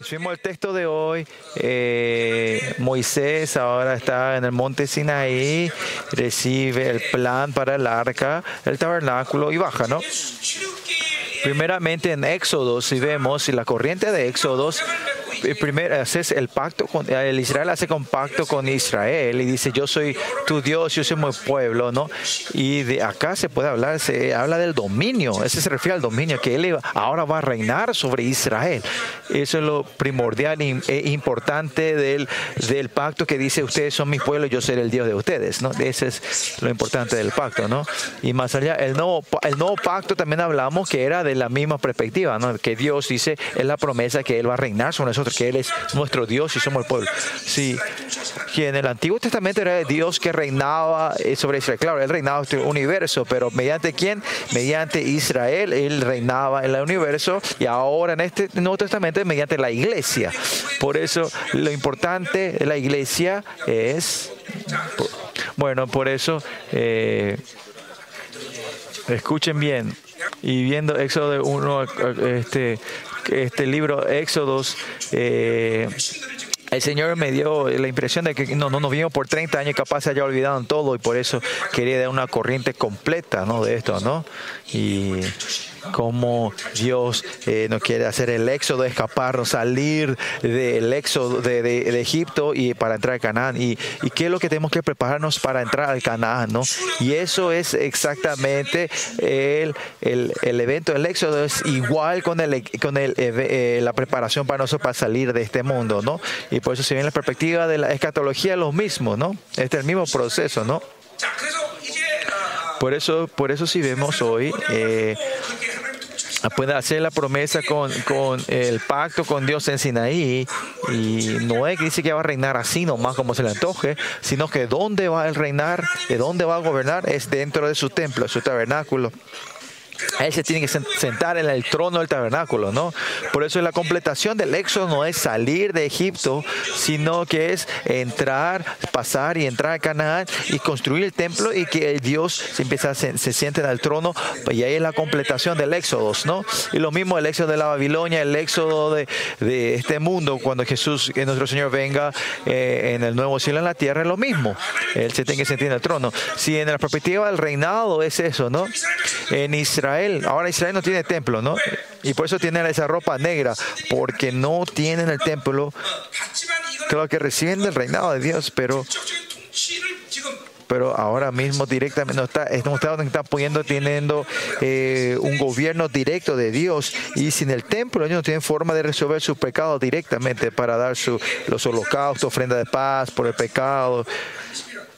Fuimos el texto de hoy. Eh, Moisés ahora está en el monte Sinaí, recibe el plan para el arca, el tabernáculo y baja, ¿no? Primeramente en Éxodo, si vemos, si la corriente de Éxodo primero haces el pacto con el Israel hace un pacto con Israel y dice yo soy tu Dios yo soy mi pueblo no y de acá se puede hablar se habla del dominio ese se refiere al dominio que él ahora va a reinar sobre Israel. Eso es lo primordial e importante del, del pacto que dice ustedes son mi pueblo yo seré el Dios de ustedes no ese es lo importante del pacto no y más allá el nuevo el nuevo pacto también hablamos que era de la misma perspectiva no que Dios dice es la promesa que él va a reinar sobre nosotros que Él es nuestro Dios y somos el pueblo. Sí, que en el Antiguo Testamento era Dios que reinaba eh, sobre Israel. Claro, Él reinaba en el universo, pero ¿mediante quién? Mediante Israel, Él reinaba en el universo y ahora en este Nuevo Testamento es mediante la iglesia. Por eso lo importante de la iglesia es, bueno, por eso, eh, escuchen bien, y viendo Éxodo 1, este, este libro Éxodos, eh, el Señor me dio la impresión de que no, no nos vimos por 30 años, capaz se haya olvidado todo y por eso quería dar una corriente completa ¿no? de esto, ¿no? Y cómo Dios eh, nos quiere hacer el éxodo, escaparnos, salir del éxodo de, Egipto y para entrar a Canaán. Y, qué es lo que tenemos que prepararnos para entrar al Canaán, ¿no? Y eso es exactamente el, el, evento del éxodo, es igual con, el, con el, eh, la preparación para nosotros para salir de este mundo, ¿no? Y por eso si bien la perspectiva de la escatología es lo mismo, ¿no? Este es el mismo proceso, ¿no? Por eso, por eso si vemos hoy, eh, puede hacer la promesa con, con, el pacto con Dios en Sinaí y no es que dice que va a reinar así nomás como se le antoje, sino que dónde va a reinar, de dónde va a gobernar es dentro de su templo, su tabernáculo. Él se tiene que sentar en el trono del tabernáculo, ¿no? Por eso la completación del éxodo no es salir de Egipto, sino que es entrar, pasar y entrar a Canaán y construir el templo y que el Dios se empieza se, siente en el trono y ahí es la completación del éxodo, ¿no? Y lo mismo el éxodo de la Babilonia, el éxodo de, de este mundo, cuando Jesús, nuestro Señor venga eh, en el nuevo cielo en la tierra, es lo mismo. Él se tiene que sentir en el trono. Si en la perspectiva del reinado es eso, ¿no? En Israel Israel, ahora Israel no tiene templo, ¿no? Y por eso tienen esa ropa negra, porque no tienen el templo. Claro que reciben el reinado de Dios, pero pero ahora mismo directamente no está, estamos está poniendo, teniendo eh, un gobierno directo de Dios y sin el templo ellos no tienen forma de resolver sus pecados directamente para dar su, los holocaustos, ofrenda de paz por el pecado.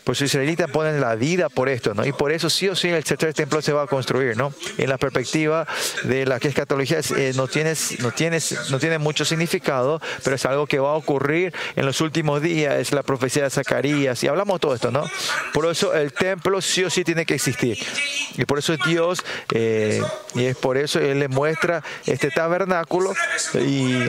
Pues los israelitas ponen la vida por esto, ¿no? Y por eso sí o sí el tercer templo se va a construir, ¿no? En la perspectiva de la que es catología eh, no, tiene, no, tiene, no tiene mucho significado, pero es algo que va a ocurrir en los últimos días, es la profecía de Zacarías, y hablamos todo esto, ¿no? Por eso el templo sí o sí tiene que existir. Y por eso Dios, eh, y es por eso Él le muestra este tabernáculo y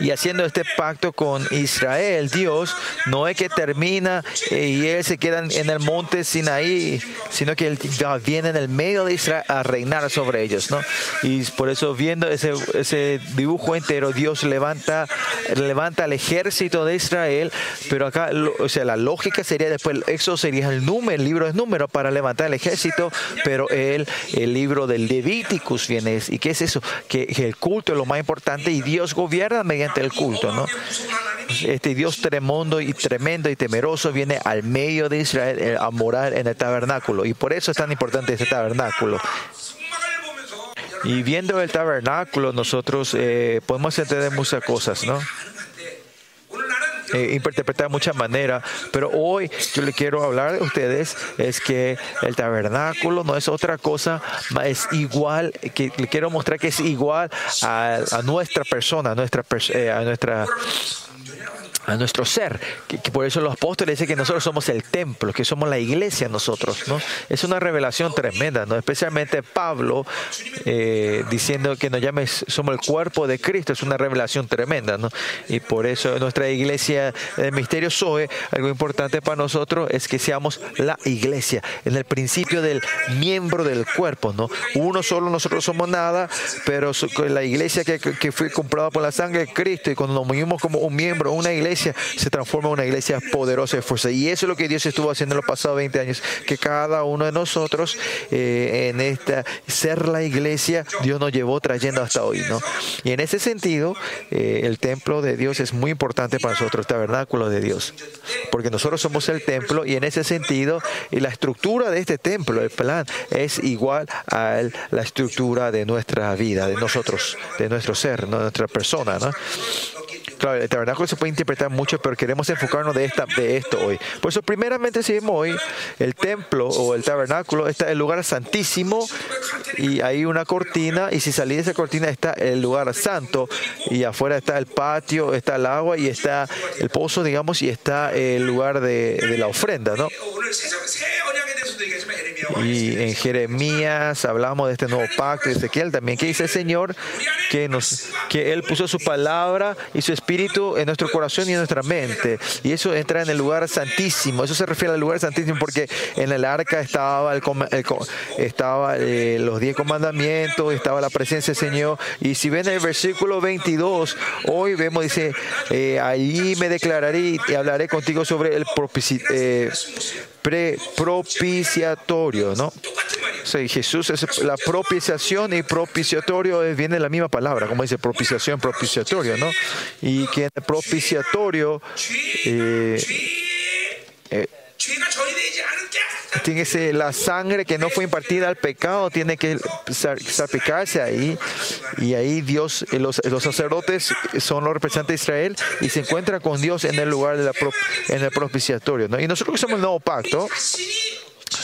y haciendo este pacto con Israel, Dios no es que termina eh, y él se queda en el monte Sinaí, sino que él viene en el medio de Israel a reinar sobre ellos, ¿no? Y por eso viendo ese, ese dibujo entero, Dios levanta, levanta al ejército de Israel, pero acá, o sea, la lógica sería después, eso sería el número, el libro es número para levantar el ejército, pero el, el libro del Levíticus viene, ¿y qué es eso? Que, que el culto es lo más importante y Dios gobierna mediante el culto, ¿no? Este Dios tremendo y tremendo y temeroso viene al medio de Israel eh, a morar en el tabernáculo y por eso es tan importante este tabernáculo. Y viendo el tabernáculo nosotros eh, podemos entender muchas cosas, ¿no? Eh, interpretar de muchas maneras, pero hoy yo le quiero hablar a ustedes es que el tabernáculo no es otra cosa, es igual, que le quiero mostrar que es igual a, nuestra persona, a nuestra, eh, a nuestra a nuestro ser. Que, por eso los apóstoles dicen que nosotros somos el templo, que somos la iglesia nosotros. ¿no? Es una revelación tremenda, ¿no? especialmente Pablo eh, diciendo que nos llames, somos el cuerpo de Cristo, es una revelación tremenda. ¿no? Y por eso nuestra iglesia el misterio Zoe, algo importante para nosotros es que seamos la iglesia, en el principio del miembro del cuerpo. ¿no? Uno solo nosotros somos nada, pero la iglesia que, que fue comprada por la sangre de Cristo y cuando nos movimos como un miembro, una iglesia, se transforma en una iglesia poderosa y fuerza. Y eso es lo que Dios estuvo haciendo en los pasados 20 años, que cada uno de nosotros eh, en esta ser la iglesia, Dios nos llevó trayendo hasta hoy. ¿no? Y en ese sentido, eh, el templo de Dios es muy importante para nosotros, el tabernáculo de Dios, porque nosotros somos el templo y en ese sentido, y la estructura de este templo, el plan, es igual a la estructura de nuestra vida, de nosotros, de nuestro ser, de nuestra persona. ¿no? Claro, el tabernáculo se puede interpretar mucho, pero queremos enfocarnos de, esta, de esto hoy. Por eso, primeramente, si vemos hoy, el templo o el tabernáculo está el lugar santísimo y hay una cortina, y si salís de esa cortina está el lugar santo, y afuera está el patio, está el agua y está el pozo, digamos, y está el lugar de la ofrenda, ¿no? Y en Jeremías hablamos de este nuevo pacto, de Ezequiel también, que dice el Señor que, nos, que Él puso su palabra y su espíritu en nuestro corazón y en nuestra mente. Y eso entra en el lugar santísimo. Eso se refiere al lugar santísimo porque en el arca estaba, el, estaba eh, los diez comandamientos, estaba la presencia del Señor. Y si ven el versículo 22, hoy vemos, dice, eh, ahí me declararé y hablaré contigo sobre el propiciatorio. Eh, propiciatorio, ¿no? Jesús es la propiciación y propiciatorio viene la misma palabra, como dice propiciación, propiciatorio, ¿no? Y que en el propiciatorio eh, eh, tiene que la sangre que no fue impartida al pecado tiene que salpicarse ahí. Y ahí Dios los, los, sacerdotes son los representantes de Israel y se encuentran con Dios en el lugar de la en el propiciatorio y nosotros que somos el nuevo pacto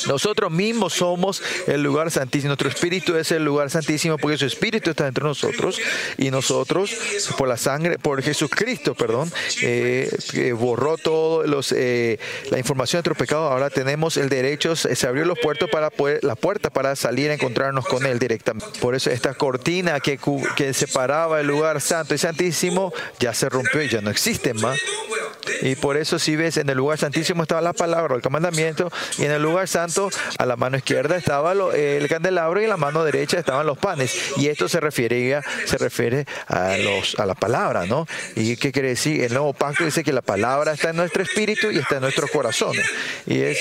nosotros mismos somos el lugar santísimo. Nuestro espíritu es el lugar santísimo porque su espíritu está entre nosotros y nosotros, por la sangre, por Jesucristo, perdón, eh, borró los, eh, la información de nuestro pecado. Ahora tenemos el derecho, se abrió los puertos para poder, la puerta para salir a encontrarnos con Él directamente. Por eso esta cortina que, que separaba el lugar santo y santísimo ya se rompió y ya no existe más. Y por eso si ves, en el lugar santísimo estaba la palabra, el comandamiento, y en el lugar santo, a la mano izquierda estaba el candelabro y en la mano derecha estaban los panes. Y esto se refiere, se refiere a, los, a la palabra, ¿no? ¿Y qué quiere decir? El nuevo pacto dice que la palabra está en nuestro espíritu y está en nuestros corazones. Y es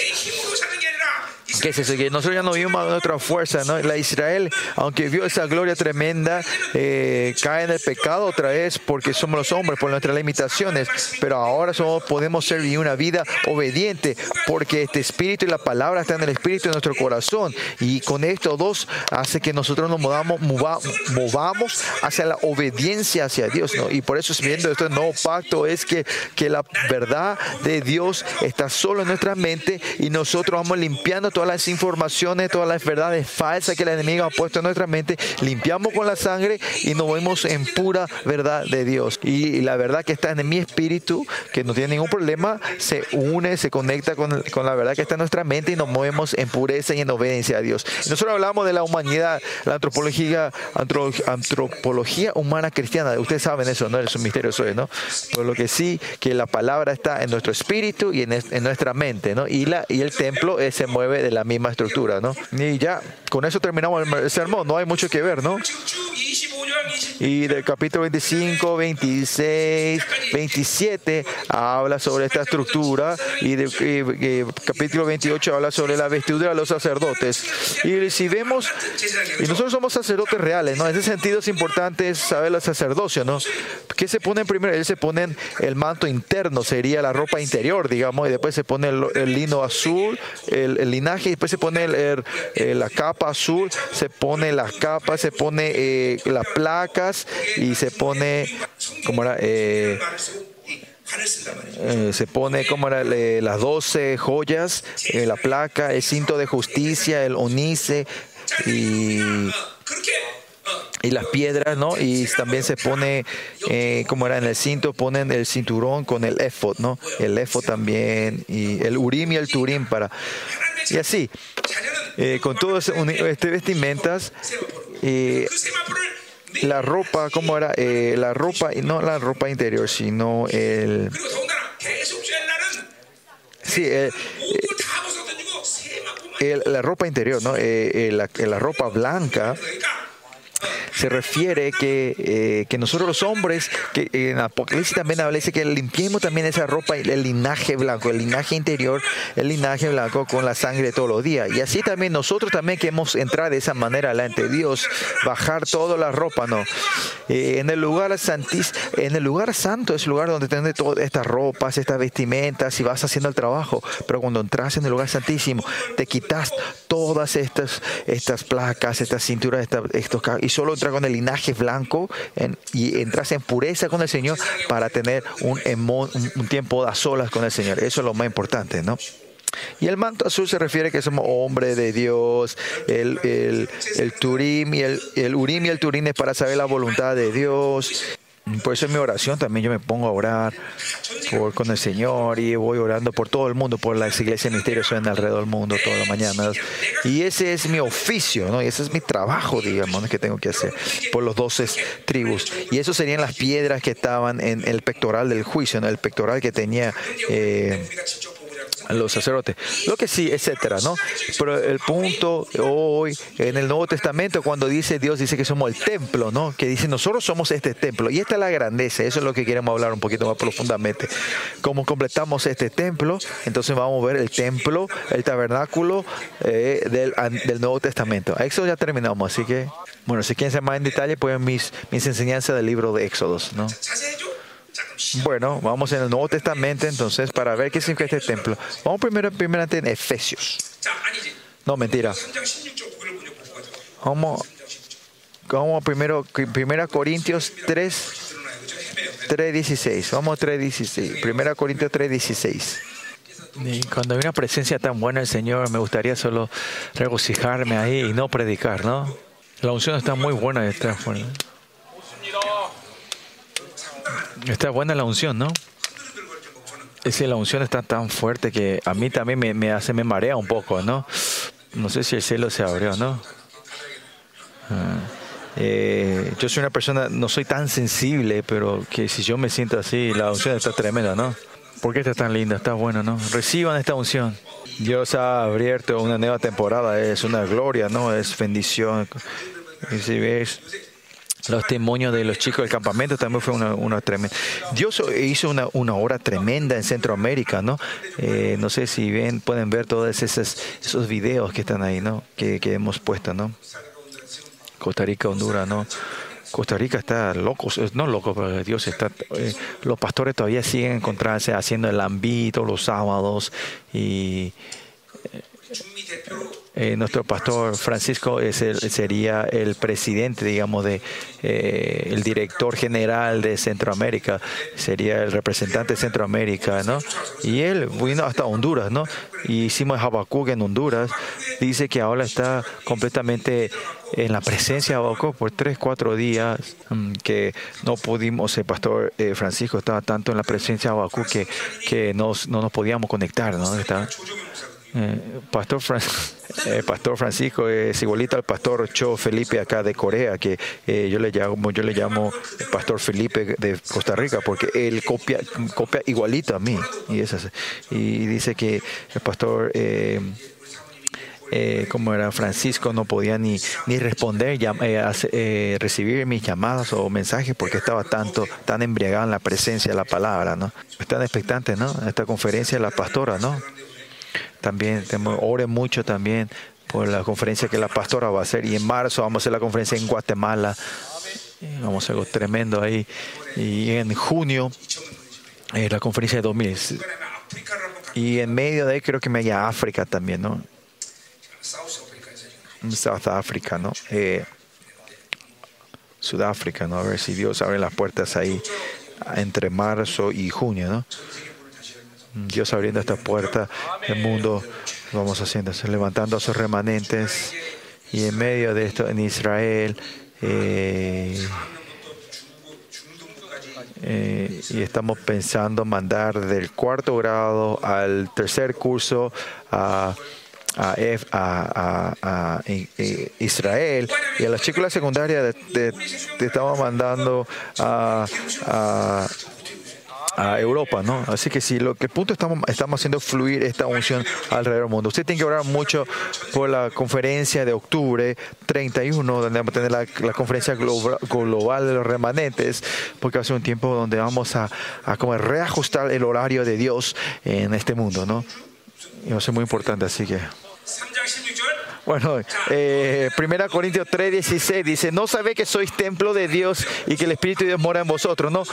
que es eso? Que nosotros ya no vimos nuestra fuerza, ¿no? La Israel, aunque vio esa gloria tremenda, eh, cae en el pecado otra vez porque somos los hombres, por nuestras limitaciones, pero ahora somos, podemos servir una vida obediente porque este espíritu y la palabra están en el espíritu de nuestro corazón y con estos dos hace que nosotros nos movamos, movamos hacia la obediencia hacia Dios, ¿no? Y por eso viendo este nuevo pacto es que, que la verdad de Dios está solo en nuestra mente y nosotros vamos limpiando todas las informaciones, todas las verdades falsas que el enemigo ha puesto en nuestra mente, limpiamos con la sangre y nos vemos en pura verdad de Dios. Y la verdad que está en mi espíritu, que no tiene ningún problema, se une, se conecta con, con la verdad que está en nuestra mente y nos movemos en pureza y en obediencia a Dios. nosotros hablamos de la humanidad, la antropología, antropología humana cristiana. Ustedes saben eso, ¿no? Es un misterio eso, ¿no? Pero lo que sí, que la palabra está en nuestro espíritu y en, en nuestra mente, ¿no? Y, la, y el templo se mueve de misma estructura, ¿no? Y ya, con eso terminamos el sermón, no hay mucho que ver, ¿no? Y del capítulo 25, 26, 27 habla sobre esta estructura y del capítulo 28 habla sobre la vestidura de los sacerdotes. Y si vemos, y nosotros somos sacerdotes reales, ¿no? En ese sentido es importante saber la sacerdocio, ¿no? ¿Qué se pone primero? Ellos se ponen el manto interno, sería la ropa interior, digamos, y después se pone el, lino azul, el, linaje, y después se pone eh, la capa azul, se pone la capa, se pone eh, las y se pone, ¿cómo era? Eh, se pone como era, las 12 joyas, la placa, el cinto de justicia, el onice y y las piedras, ¿no? Y también se pone, eh, como era en el cinto, ponen el cinturón con el efod, ¿no? El efod también, y el urim y el turim para... Y así, eh, con todas este vestimentas, eh, la ropa, ¿cómo era? Eh, la ropa, no la ropa interior, sino el... Sí, eh, eh, la ropa interior, ¿no? La, la ropa blanca se refiere que, eh, que nosotros los hombres, que en Apocalipsis también habla, que limpiemos también esa ropa, el linaje blanco, el linaje interior, el linaje blanco con la sangre todos los días. Y así también nosotros también queremos entrar de esa manera delante de Dios, bajar toda la ropa, ¿no? Eh, en el lugar santísimo, en el lugar santo es el lugar donde tienes todas estas ropas, estas vestimentas y vas haciendo el trabajo. Pero cuando entras en el lugar santísimo, te quitas todas estas, estas placas, estas cinturas, estos, y solo con el linaje blanco y entras en pureza con el Señor para tener un, un, tiempo a solas con el Señor. Eso es lo más importante, ¿no? Y el manto azul se refiere a que somos hombres de Dios, el, el, el turim y el, el urim y el turim es para saber la voluntad de Dios. Por eso en mi oración también yo me pongo a orar por, con el Señor y voy orando por todo el mundo, por las iglesias misterios en alrededor del mundo todas las mañanas. Y ese es mi oficio, ¿no? Y ese es mi trabajo, digamos, que tengo que hacer por los doce tribus. Y eso serían las piedras que estaban en el pectoral del juicio, ¿no? El pectoral que tenía... Eh, los sacerdotes, lo que sí, etcétera, ¿no? Pero el punto hoy en el Nuevo Testamento cuando dice Dios dice que somos el templo, ¿no? Que dice nosotros somos este templo y esta es la grandeza, eso es lo que queremos hablar un poquito más profundamente. Cómo completamos este templo, entonces vamos a ver el templo, el tabernáculo eh, del, del, Nuevo Testamento. Éxodo ya terminamos, así que bueno, si quieren saber más en detalle pueden mis mis enseñanzas del libro de Éxodos, ¿no? Bueno, vamos en el Nuevo Testamento entonces para ver qué significa este templo. Vamos primero, primero en Efesios. No, mentira. Vamos, vamos primero, primera Corintios 3, 3.16. Vamos a 3.16. Primera Corintios 3.16. Y cuando hay una presencia tan buena del Señor, me gustaría solo regocijarme ahí y no predicar, ¿no? La unción está muy buena. Está buena. Está buena la unción, ¿no? Es que la unción está tan fuerte que a mí también me, hace, me marea un poco, ¿no? No sé si el cielo se abrió, ¿no? Ah, eh, yo soy una persona, no soy tan sensible, pero que si yo me siento así, la unción está tremenda, ¿no? ¿Por qué está tan linda? Está buena, ¿no? Reciban esta unción. Dios ha abierto una nueva temporada, es una gloria, ¿no? Es bendición. Y si ves los testimonios de los chicos del campamento también fue una, tremenda. Dios hizo una, una, obra tremenda en Centroamérica, ¿no? Eh, no sé si ven, pueden ver todos esos, esos videos que están ahí, ¿no? Que, hemos puesto, ¿no? Costa Rica, Honduras, ¿no? Costa Rica está loco, no loco, pero Dios está. Eh, los pastores todavía siguen encontrándose haciendo el ámbito los sábados y eh, nuestro pastor Francisco es el, sería el presidente, digamos, de eh, el director general de Centroamérica, sería el representante de Centroamérica, ¿no? Y él vino hasta Honduras, ¿no? Y hicimos Habacuc en Honduras. Dice que ahora está completamente en la presencia de Habacuc por tres, cuatro días, mm, que no pudimos, el pastor eh, Francisco estaba tanto en la presencia de Habacuc que, que no nos podíamos conectar, ¿no? Está, eh, pastor, eh, pastor Francisco es igualito al pastor Cho Felipe acá de Corea, que eh, yo le llamo, yo le llamo pastor Felipe de Costa Rica, porque él copia, copia igualito a mí. Y, y dice que el pastor como era Francisco, no podía ni, ni responder, recibir mis llamadas o mensajes porque estaba tanto, tan embriagado en la presencia de la palabra, ¿no? Están expectantes, ¿no? Esta conferencia de la pastora, ¿no? También ore mucho también por la conferencia que la pastora va a hacer. Y en marzo vamos a hacer la conferencia en Guatemala. Vamos a hacer algo tremendo ahí. Y en junio, eh, la conferencia de 2000. Y en medio de ahí creo que me haya África también, ¿no? South Africa, ¿no? Eh, Sudáfrica, ¿no? A ver si Dios abre las puertas ahí entre marzo y junio, ¿no? Dios abriendo esta puerta, el mundo vamos haciendo, levantando a sus remanentes. Y en medio de esto en Israel, Eh, eh, y estamos pensando mandar del cuarto grado al tercer curso a, a, a- Israel. Y a la secundaria de- de- estamos mandando a, a- Europa, ¿no? Así que sí, lo que punto estamos, estamos haciendo fluir esta unción alrededor del mundo. Usted tiene que orar mucho por la conferencia de octubre 31, donde vamos a tener la, conferencia globa- global de los remanentes, porque va a ser un tiempo donde vamos a, a como reajustar el horario de Dios en este mundo, ¿no? Y va a ser muy importante, así que... 3장 16절 Bueno, eh, 1 Corintios 3, 16 dice, no sabe que sois templo de Dios y que el Espíritu de Dios mora en vosotros, ¿no?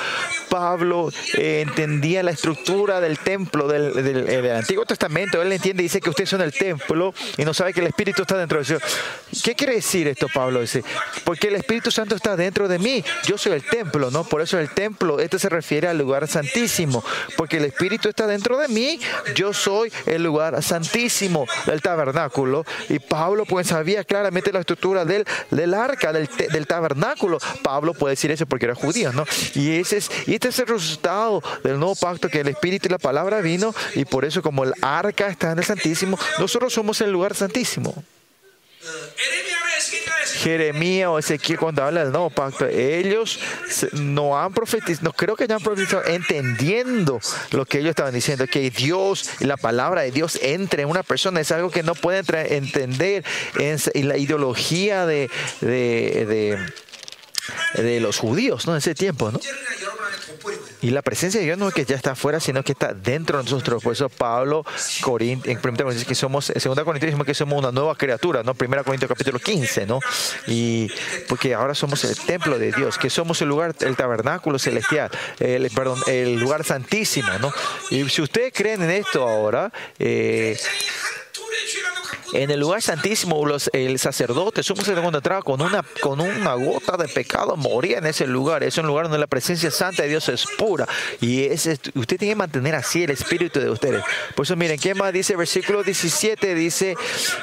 Pablo eh, entendía la estructura del templo del, del- del Antiguo Testamento, él entiende dice que ustedes son el templo y no sabe que el Espíritu está dentro de ellos. ¿Qué quiere decir esto, Pablo? Dice, porque el Espíritu Santo está dentro de mí, yo soy el templo, ¿no? Por eso el templo, esto se refiere al lugar santísimo, porque el Espíritu está dentro de mí, yo soy el lugar santísimo del tabernáculo. Y Pablo pues sabía claramente la estructura del, del arca, del, del tabernáculo. Pablo puede decir eso porque era judío, ¿no? Y, ese es, este es el resultado del nuevo pacto, que el Espíritu y la palabra vino, y por eso como el arca está en el santísimo, nosotros somos el lugar santísimo. Jeremías o Ezequiel cuando habla del nuevo pacto, ellos no han profetizado, no creo que hayan profetizado entendiendo lo que ellos estaban diciendo, que Dios, la palabra de Dios entre en una persona, es algo que no pueden entender en la ideología de, de, de, de los judíos, ¿no? En ese tiempo, ¿no? Y la presencia de Dios no es que ya está afuera, sino que está dentro de nosotros. Por eso Pablo, Corint en 1 Corintios, que somos, en 2 Corintios, que somos una nueva criatura, ¿no? 1 Corintios capítulo 15, ¿no? Y porque ahora somos el templo de Dios, que somos el lugar, el tabernáculo celestial, el, perdón, el lugar santísimo, ¿no? Y si ustedes creen en esto ahora, eh, en el lugar santísimo, los- el sacerdote, sumo sacerdote entraba con una, con una gota de pecado, moría en ese lugar. Es un lugar donde la presencia santa de Dios es pura. Y ese, usted tiene que mantener así el espíritu de ustedes. Por eso, miren, ¿qué más dice? Versículo 17 dice,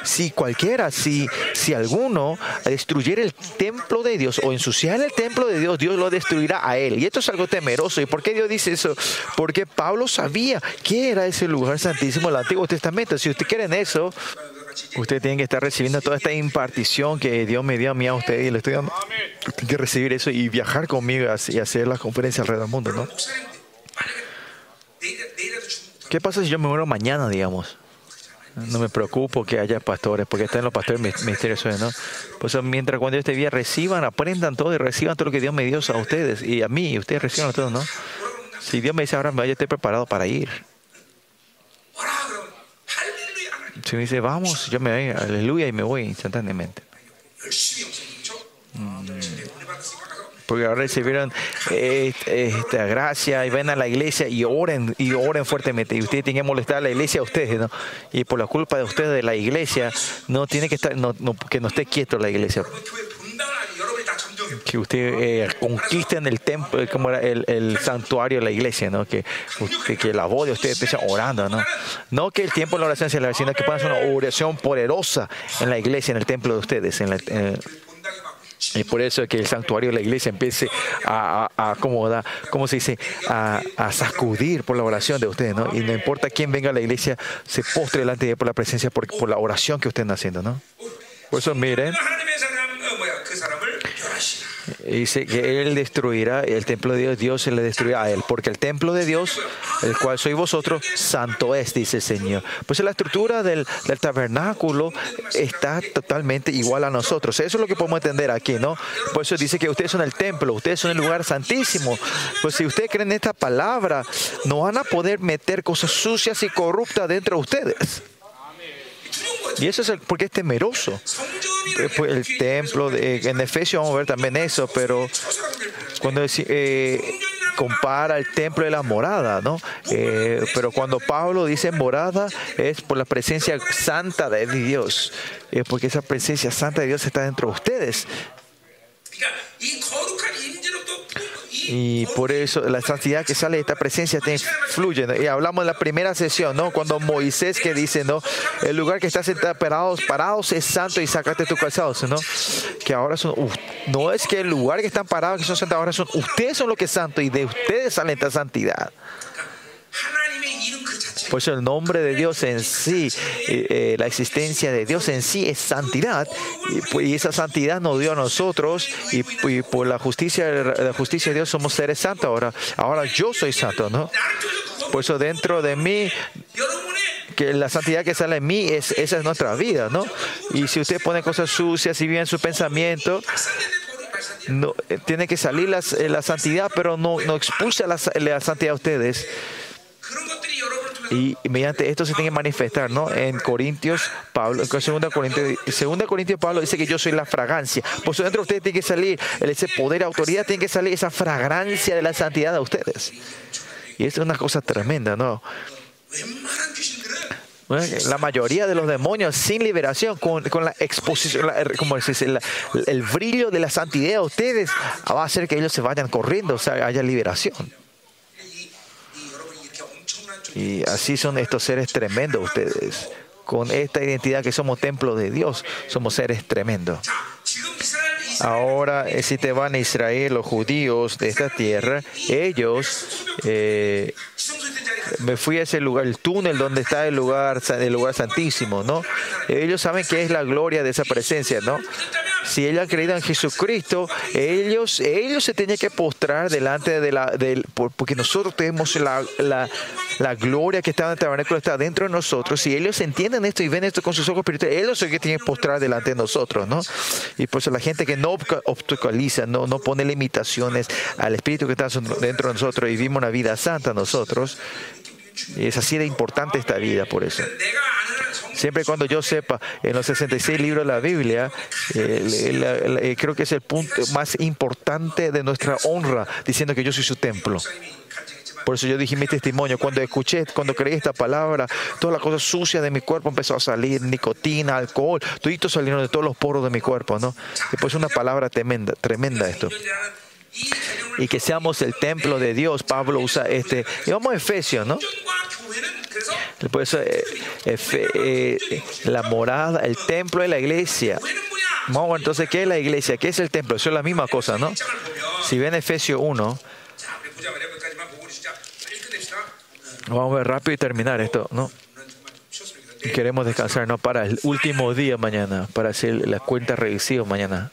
si cualquiera, si, si alguno destruyera el templo de Dios o ensuciara el templo de Dios, Dios lo destruirá a él. Y esto es algo temeroso. ¿Y por qué Dios dice eso? Porque Pablo sabía que era ese lugar santísimo del Antiguo Testamento. Si ustedes quieren eso, Usted tiene que estar recibiendo toda esta impartición que Dios me dio a mí a usted y le estoy dando. Tiene que recibir eso y viajar conmigo y hacer las conferencias alrededor del mundo, ¿no? ¿Qué pasa si yo me muero mañana, digamos? No me preocupo que haya pastores, porque están los pastores misteriosos, ¿no? Por mientras cuando yo esté viva, reciban, aprendan todo y reciban todo lo que Dios me dio a ustedes y a mí, ustedes reciban todo, ¿no? Si Dios me dice ahora, me vaya, esté preparado para ir. Si me dice, vamos, yo me voy, aleluya, y me voy instantáneamente. Mm. Porque ahora recibieron esta este, gracia y ven a la iglesia y oren y oren fuertemente. Y ustedes tienen que molestar a la iglesia a ustedes, ¿no? Y por la culpa de ustedes de la iglesia, no tiene que estar, no, no, que no esté quieto la iglesia que usted eh, conquisten el templo, eh, como era el, el, santuario de la iglesia, ¿no? Que, usted, que la voz de usted empiece orando, ¿no? No que el tiempo de la oración sea la sino que pueda una oración poderosa en la iglesia, en el templo de ustedes, en la, eh, y por eso es que el santuario de la iglesia empiece a, a, a acomodar, ¿cómo se dice? A, a, sacudir por la oración de ustedes, ¿no? Y no importa quién venga a la iglesia, se postre delante de por la presencia, por, por la oración que ustedes están haciendo, ¿no? Por eso miren, dice que él destruirá el templo de Dios, Dios se le destruirá a él, porque el templo de Dios, el cual sois vosotros, santo es, dice el Señor. Pues la estructura del, del tabernáculo está totalmente igual a nosotros. Eso es lo que podemos entender aquí, ¿no? Por eso dice que ustedes son el templo, ustedes son el lugar santísimo. Pues si ustedes creen en esta palabra, no van a poder meter cosas sucias y corruptas dentro de ustedes. Y eso es el, porque es temeroso. Eh, pues, el templo, de, en Efesios vamos a ver también eso, pero cuando eh, compara el templo de la morada, ¿no? Eh, pero cuando Pablo dice morada es por la presencia santa de Dios, eh, porque esa presencia santa de Dios está dentro de ustedes. Y por eso la santidad que sale de esta presencia te fluye. ¿no? Y hablamos en la primera sesión, ¿no? Cuando Moisés que dice, ¿no? El lugar que está sentado parados, parados es santo y sácate tus calzados, ¿no? Que ahora no es que el lugar que están parados, que son santos, ahora son, ustedes son los que es santo y de ustedes sale esta santidad. Por eso el nombre de Dios en sí, eh, eh, la existencia de Dios en sí es santidad. Y, pues, esa santidad nos dio a nosotros y, por la justicia, la justicia de Dios somos seres santos ahora. Ahora yo soy santo, ¿no? Por eso dentro de mí que la santidad que sale en mí, es, esa es nuestra vida, ¿no? Y si usted pone cosas sucias y bien su pensamiento, no, eh, tiene que salir la santidad, pero no, no expulsa la, la santidad a ustedes y mediante esto se tiene que manifestar, ¿no? En Corintios, Pablo, en segunda Corintios, segunda Corintios, Pablo dice que yo soy la fragancia. Por eso dentro de ustedes tiene que salir ese poder, autoridad, tiene que salir esa fragancia de la santidad a ustedes. Y esto es una cosa tremenda, ¿no? La mayoría de los demonios sin liberación, con, la exposición, la, como el brillo de la santidad a ustedes, va a hacer que ellos se vayan corriendo, o sea, haya liberación. Y así son estos seres tremendos ustedes. Con esta identidad que somos templo de Dios, somos seres tremendos. Ahora, eh, si te van a Israel, los judíos de esta tierra, ellos, eh, me fui a ese lugar, el túnel donde está el lugar, el lugar santísimo, ¿no? Ellos saben que es la gloria de esa presencia, ¿no? Si ellos han creído en Jesucristo, ellos, ellos se tenían que postrar delante de la, por- porque nosotros tenemos la, la, la gloria que está en está dentro de nosotros. Si ellos entienden esto y ven esto con sus ojos espirituales, ellos son que tienen que postrar delante de nosotros, ¿no? Y por eso la gente que no obstaculiza, no, no pone limitaciones al espíritu que está dentro de nosotros y vivimos una vida santa nosotros, es así de importante esta vida, por eso. Siempre cuando yo sepa, en los 66 libros de la Biblia, eh, eh, creo que es el punto más importante de nuestra honra, diciendo que yo soy su templo. Por eso yo dije mi testimonio. Cuando escuché, cuando creí esta palabra, toda la cosa sucia de mi cuerpo empezó a salir, nicotina, alcohol, todo salieron de todos los poros de mi cuerpo, ¿no? Después pues una palabra tremenda, tremenda esto y que seamos el templo de Dios. Pablo usa este. Y vamos a Efesios, ¿no? Eh, eh, eh, eh, la morada, el templo y la iglesia. Entonces, ¿qué es la iglesia? ¿Qué es el templo? Eso es la misma cosa, ¿no? Si ven Efesios 1, vamos a ver rápido y terminar esto, ¿no? Queremos descansar, ¿no? Para el último día mañana, para hacer las cuentas revisivas mañana.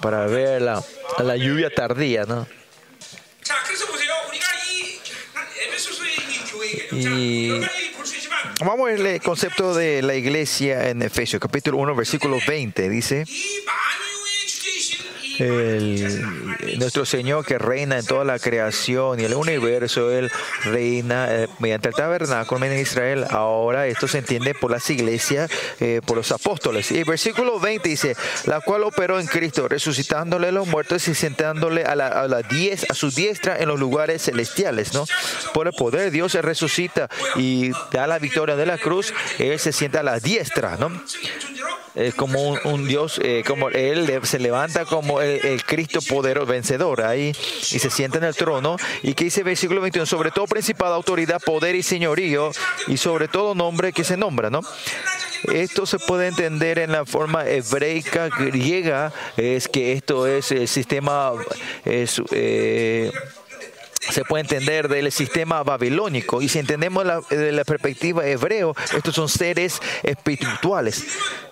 Para ver la, la lluvia tardía, ¿no? Y vamos a ver el concepto de la iglesia en Efesios, capítulo 1, versículo 20. Dice, nuestro Señor que reina en toda la creación y el universo, Él reina eh, mediante el tabernáculo en Israel. Ahora esto se entiende por las iglesias, eh, por los apóstoles. Y versículo 20 dice, la cual operó en Cristo, resucitándole a los muertos y sentándole a, la, su diestra en los lugares celestiales. ¿no? Por el poder de Dios se resucita y da la victoria de la cruz, Él se sienta a la diestra. ¿no? eh, como un, Dios, eh, como Él se levanta como el, Cristo poderoso, vencedor ahí y se sienta en el trono. Y que dice versículo 21, sobre todo principado, autoridad, poder y señorío y sobre todo nombre que se nombra, ¿no? Esto se puede entender en la forma hebreica griega, es que esto es el sistema... Eh, se puede entender del sistema babilónico. Y si entendemos la, de la perspectiva hebreo, estos son seres espirituales.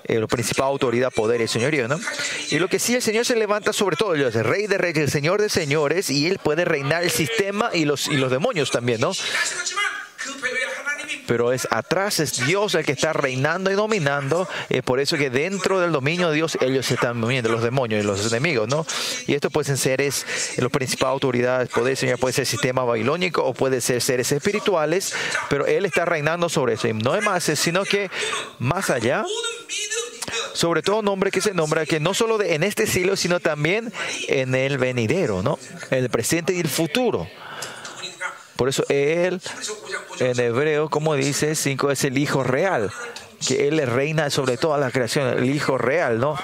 Eh, lo principal autoridad, poder y señorío, ¿no? Y lo que sí, el Señor se levanta sobre todo, el rey de reyes, el señor de señores, y Él puede reinar el sistema y los, y los demonios también, ¿no? Pero es atrás, es Dios el que está reinando y dominando. Es por eso que dentro del dominio de Dios ellos se están moviendo, los demonios y los enemigos, ¿no? Y esto pueden ser seres, los principales autoridades, poder, Señor, puede ser sistema babilónico o puede ser seres espirituales, pero Él está reinando sobre eso. No es más, sino que más allá, sobre todo nombre que se nombra, que no solo de, en este siglo, sino también en el venidero, ¿no? El presente y el futuro. Por eso él, en hebreo, como dice 5, es el Hijo real, que él reina sobre todas las creaciones, el Hijo real, ¿no?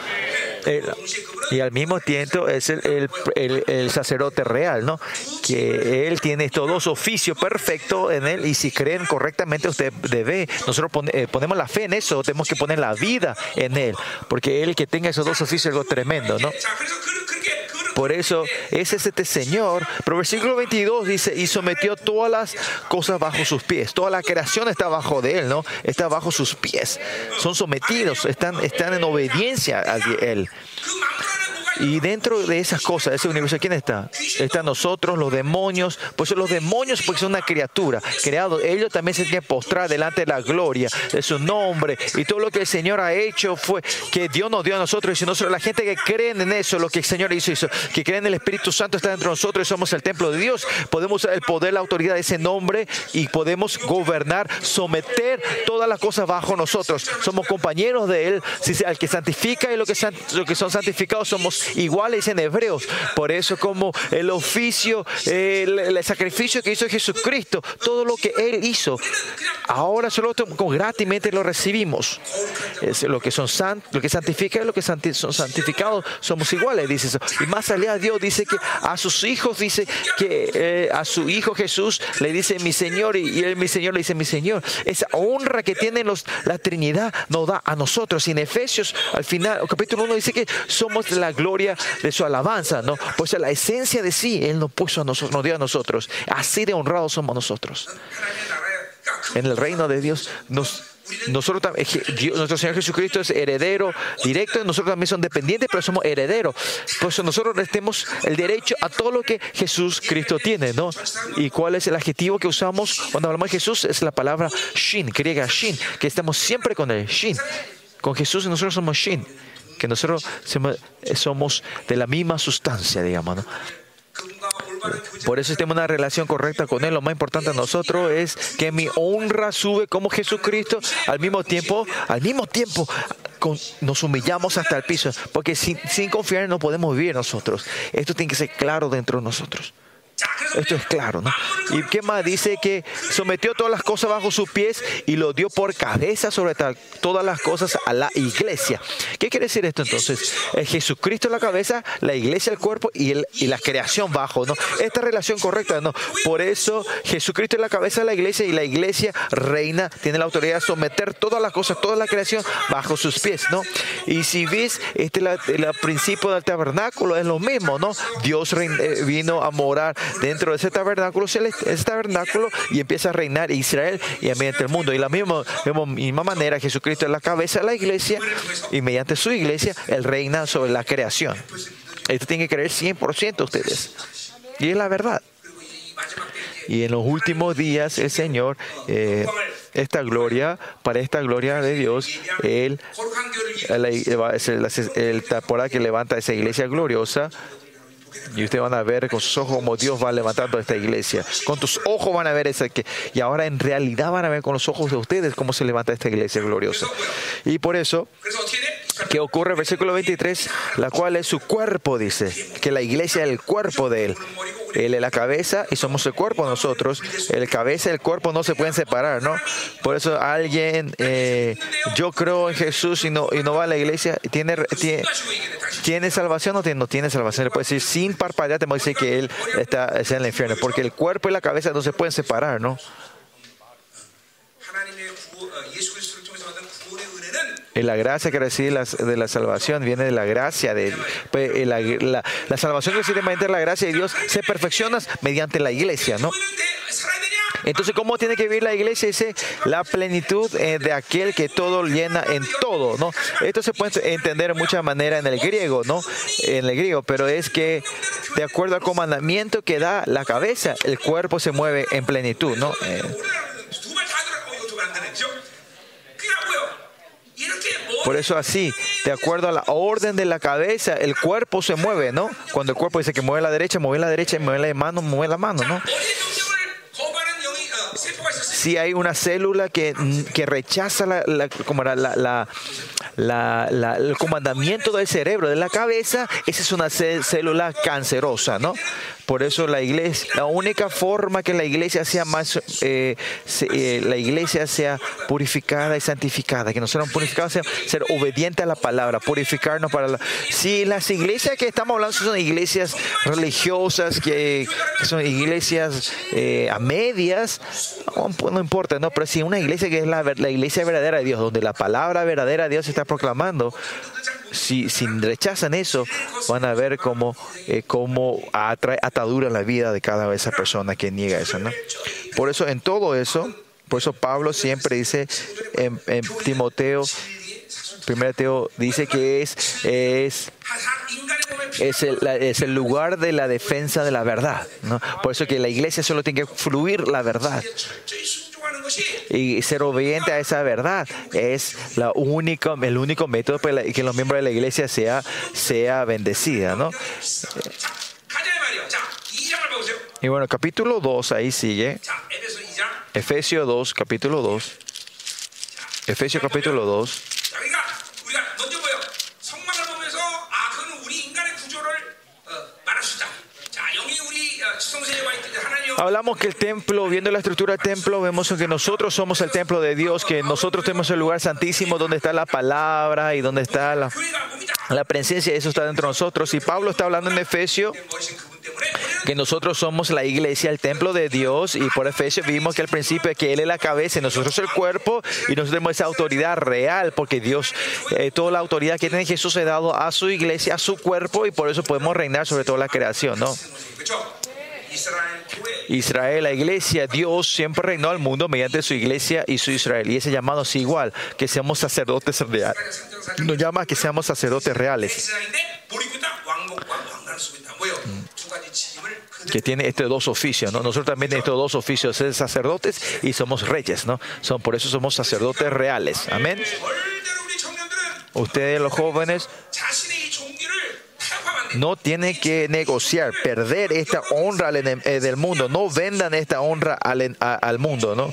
Y al mismo tiempo es el, sacerdote real, ¿no? Que él tiene todos oficios perfectos en él y si creen correctamente usted debe. Nosotros eh, ponemos la fe en eso, tenemos que poner la vida en él, porque él que tenga esos dos oficios es algo tremendo, ¿no? Por eso, ese es este Señor. Pero versículo 22 dice, y sometió todas las cosas bajo sus pies. Toda la creación está bajo de Él, ¿no? Está bajo sus pies. Son sometidos, están, están en obediencia a Él. Y dentro de esas cosas, de ese universo, ¿quién está? Están nosotros, los demonios. Pues los demonios, porque son una criatura creados. Ellos también se tienen que postrar delante de la gloria de su nombre. Y todo lo que el Señor ha hecho fue que Dios nos dio a nosotros. Y si nosotros, la gente que cree en eso, lo que el Señor hizo, hizo que creen en el Espíritu Santo está dentro de nosotros y somos el templo de Dios. Podemos usar el poder, la autoridad de ese nombre y podemos gobernar, someter todas las cosas bajo nosotros. Somos compañeros de Él. Si al que santifica y lo lo que son santificados somos iguales en hebreos. Por eso como el oficio, el, sacrificio que hizo Jesucristo, todo lo que Él hizo, ahora solo con gratis lo recibimos. Es lo que son san- lo que santifica y lo que son santificados somos iguales, dice eso. Y más allá Dios dice que a sus hijos dice que eh, a su hijo Jesús le dice mi Señor y, y él mi Señor le dice mi Señor. Esa honra que tiene los, la Trinidad nos da a nosotros. Y en Efesios al final, capítulo 1 dice que somos la gloria gloria de su alabanza, ¿no? Pues la esencia de sí, Él nos puso a nosotros, nos dio a nosotros. Así de honrados somos nosotros. En el reino de Dios nos nosotros también, Dios, nuestro Señor Jesucristo es heredero directo, nosotros también somos dependientes, pero somos herederos. Por eso nosotros tenemos el derecho a todo lo que Jesús Cristo tiene, ¿no? ¿Y cuál es el adjetivo que usamos cuando hablamos de Jesús? Es la palabra shin, griega shin, que estamos siempre con él, shin. Con Jesús nosotros somos shin que nosotros eh, somos de la misma sustancia, digamos, ¿no? Por eso tenemos una relación correcta con Él. Lo más importante a nosotros es que mi honra sube como Jesucristo. Al mismo tiempo, al mismo tiempo, con, nos humillamos hasta el piso. Porque sin, sin confiar no podemos vivir nosotros. Esto tiene que ser claro dentro de nosotros. Esto es claro, ¿no? Y qué más dice que sometió todas las cosas bajo sus pies y lo dio por cabeza sobre todas las cosas a la iglesia. ¿Qué quiere decir esto entonces? Es Jesucristo la cabeza, la iglesia el cuerpo y, el, la creación bajo, ¿no? Esta relación correcta, ¿no? Por eso Jesucristo es la cabeza de la iglesia y la iglesia reina, tiene la autoridad de someter todas las cosas, toda la creación bajo sus pies, ¿no? Y si ves, este el, el principio del tabernáculo es lo mismo, ¿no? Dios eh, vino a morar dentro de ese tabernáculo celeste, ese tabernáculo y empieza a reinar Israel y mediante el mundo. Y la misma, misma manera, Jesucristo es la cabeza de la iglesia y mediante su iglesia, Él reina sobre la creación. Esto tiene que creer 100% ustedes. Y es la verdad. Y en los últimos días el Señor, eh, esta gloria, para esta gloria de Dios, Él, la, el, el, que levanta esa iglesia gloriosa, y ustedes van a ver con sus ojos como Dios va levantando esta iglesia. Con tus ojos van a ver esa que. Y ahora en realidad van a ver con los ojos de ustedes cómo se levanta esta iglesia gloriosa. Y por eso, que ocurre, versículo 23, la cual es su cuerpo, dice, que la iglesia es el cuerpo de Él. Él es la cabeza y somos el cuerpo nosotros. El cabeza y el cuerpo no se pueden separar, ¿no? Por eso alguien, eh, yo creo en Jesús y no, y no va a la iglesia, ¿tiene, tiene, tiene salvación o tiene, no tiene salvación? Le puede decir, sin parpadear, te puede decir que Él está, está en el infierno, porque el cuerpo y la cabeza no se pueden separar, ¿no? Eh, la gracia que recibe la, de la salvación viene de la gracia de eh, la, la, salvación que recibe mediante la gracia de Dios se perfecciona mediante la iglesia, ¿no? Entonces, ¿cómo tiene que vivir la iglesia? Dice la plenitud eh, de aquel que todo llena en todo, ¿no? Esto se puede entender de muchas maneras en el griego, ¿no? En el griego, pero es que de acuerdo al comandamiento que da la cabeza, el cuerpo se mueve en plenitud, ¿no? Por eso así, de acuerdo a la orden de la cabeza, el cuerpo se mueve, ¿no? Cuando el cuerpo dice que mueve la derecha, mueve la derecha, mueve la mano, mueve la mano, ¿no? Si hay una célula que, mm, que rechaza la, la, como la, la, el comandamiento del cerebro, de la cabeza, esa es una célula cancerosa, ¿no? Por eso la iglesia, la única forma que la iglesia sea más, eh, eh, la iglesia sea purificada y santificada, que nosotros purificados sea ser obediente a la palabra, purificarnos para la. Si las iglesias que estamos hablando son iglesias religiosas, que, son iglesias eh, a medias, no, pues no importa, no, pero si una iglesia que es la, la iglesia verdadera de Dios, donde la palabra verdadera de Dios se está proclamando, si, si rechazan eso, van a ver cómo, eh, atrae atadura la vida de cada esa persona que niega eso. ¿no? Por eso, en todo eso, por eso Pablo siempre dice en, Timoteo, 1 Teo dice que es, es, el, es el lugar de la defensa de la verdad. ¿no? Por eso que la iglesia solo tiene que fluir la verdad y ser obediente a esa verdad es la única, el único método para que los miembros de la iglesia sea, sea bendecida, ¿no? Y bueno, capítulo 2, ahí sigue. Efesios 2, capítulo 2. Efesios capítulo 2. Hablamos que el templo, viendo la estructura del templo, vemos que nosotros somos el templo de Dios, que nosotros tenemos el lugar santísimo donde está la palabra y donde está la, la presencia, eso está dentro de nosotros. Y Pablo está hablando en Efesio que nosotros somos la iglesia, el templo de Dios, y por Efesios vimos que al principio que Él es la cabeza y nosotros el cuerpo, y nosotros tenemos esa autoridad real, porque Dios, eh, toda la autoridad que tiene Jesús ha dado a su iglesia, a su cuerpo, y por eso podemos reinar sobre toda la creación, ¿no? Israel, la iglesia, Dios siempre reinó al mundo mediante su iglesia y su Israel. Y ese llamado es igual, que seamos sacerdotes reales. Nos llama a que seamos sacerdotes reales. Que tiene estos dos oficios, ¿no? Nosotros también tenemos estos dos oficios, ser sacerdotes y somos reyes, ¿no? Son, por eso somos sacerdotes reales. Amén. Ustedes los jóvenes no tiene que negociar, perder esta honra eh, del mundo. No vendan esta honra al, al mundo, ¿no?